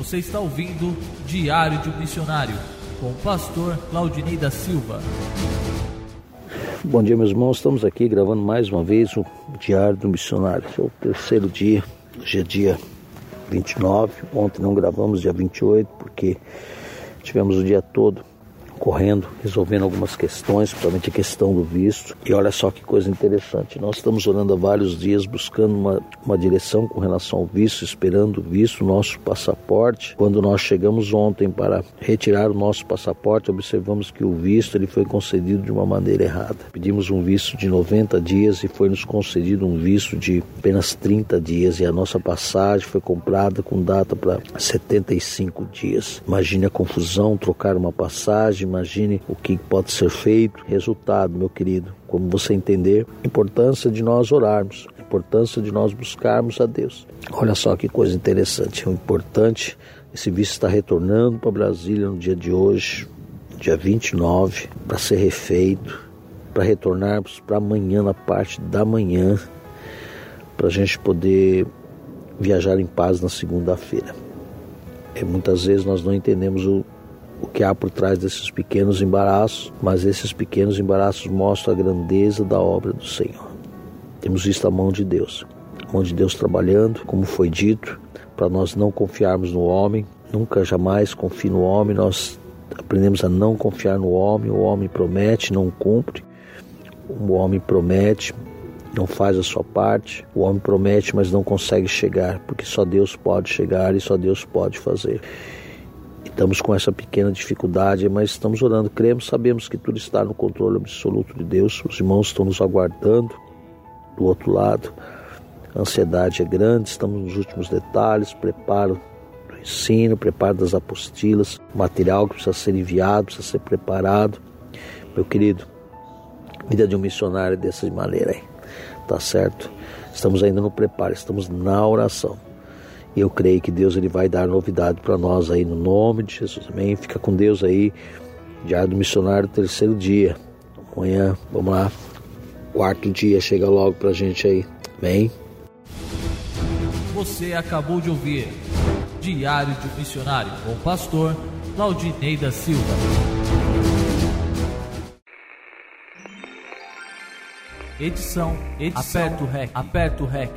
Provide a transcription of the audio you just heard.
Você está ouvindo Diário de um Missionário com o pastor Claudinei da Silva. Bom dia, meus irmãos. Estamos aqui gravando mais uma vez o Diário do Missionário. É o terceiro dia, hoje é dia 29. Ontem não gravamos, dia 28, porque tivemos o dia todo correndo, resolvendo algumas questões, principalmente a questão do visto. E olha só que coisa interessante, nós estamos orando há vários dias buscando uma, uma direção com relação ao visto, esperando o visto, nosso passaporte. Quando nós chegamos ontem para retirar o nosso passaporte, observamos que o visto ele foi concedido de uma maneira errada. Pedimos um visto de 90 dias e foi nos concedido um visto de apenas 30 dias e a nossa passagem foi comprada com data para 75 dias. Imagine a confusão, trocar uma passagem, imagine o que pode ser feito. Resultado, meu querido, como você entender, a importância de nós orarmos, a importância de nós buscarmos a Deus. Olha só que coisa interessante, é importante. Esse visto está retornando para Brasília no dia de hoje, dia 29, para ser refeito, para retornarmos para amanhã, na parte da manhã, para a gente poder viajar em paz na segunda-feira. E muitas vezes nós não entendemos o o que há por trás desses pequenos embaraços, mas esses pequenos embaraços mostram a grandeza da obra do Senhor. Temos visto a mão de Deus, a mão de Deus trabalhando, como foi dito, para nós não confiarmos no homem, nunca jamais confie no homem, nós aprendemos a não confiar no homem, o homem promete, não cumpre, o homem promete, não faz a sua parte, o homem promete, mas não consegue chegar, porque só Deus pode chegar e só Deus pode fazer. Estamos com essa pequena dificuldade, mas estamos orando, cremos, sabemos que tudo está no controle absoluto de Deus. Os irmãos estão nos aguardando do outro lado. A ansiedade é grande, estamos nos últimos detalhes, preparo do ensino, preparo das apostilas, material que precisa ser enviado, precisa ser preparado. Meu querido, vida de um missionário é dessa maneira aí, tá certo? Estamos ainda no preparo, estamos na oração. E eu creio que Deus ele vai dar novidade para nós aí no nome de Jesus. Amém. Fica com Deus aí. Diário do Missionário, terceiro dia. Amanhã, vamos lá. Quarto dia, chega logo pra gente aí. Amém. Você acabou de ouvir Diário de um Missionário com o pastor Claudinei da Silva. Edição, edição, aperta o REC, aperta o REC.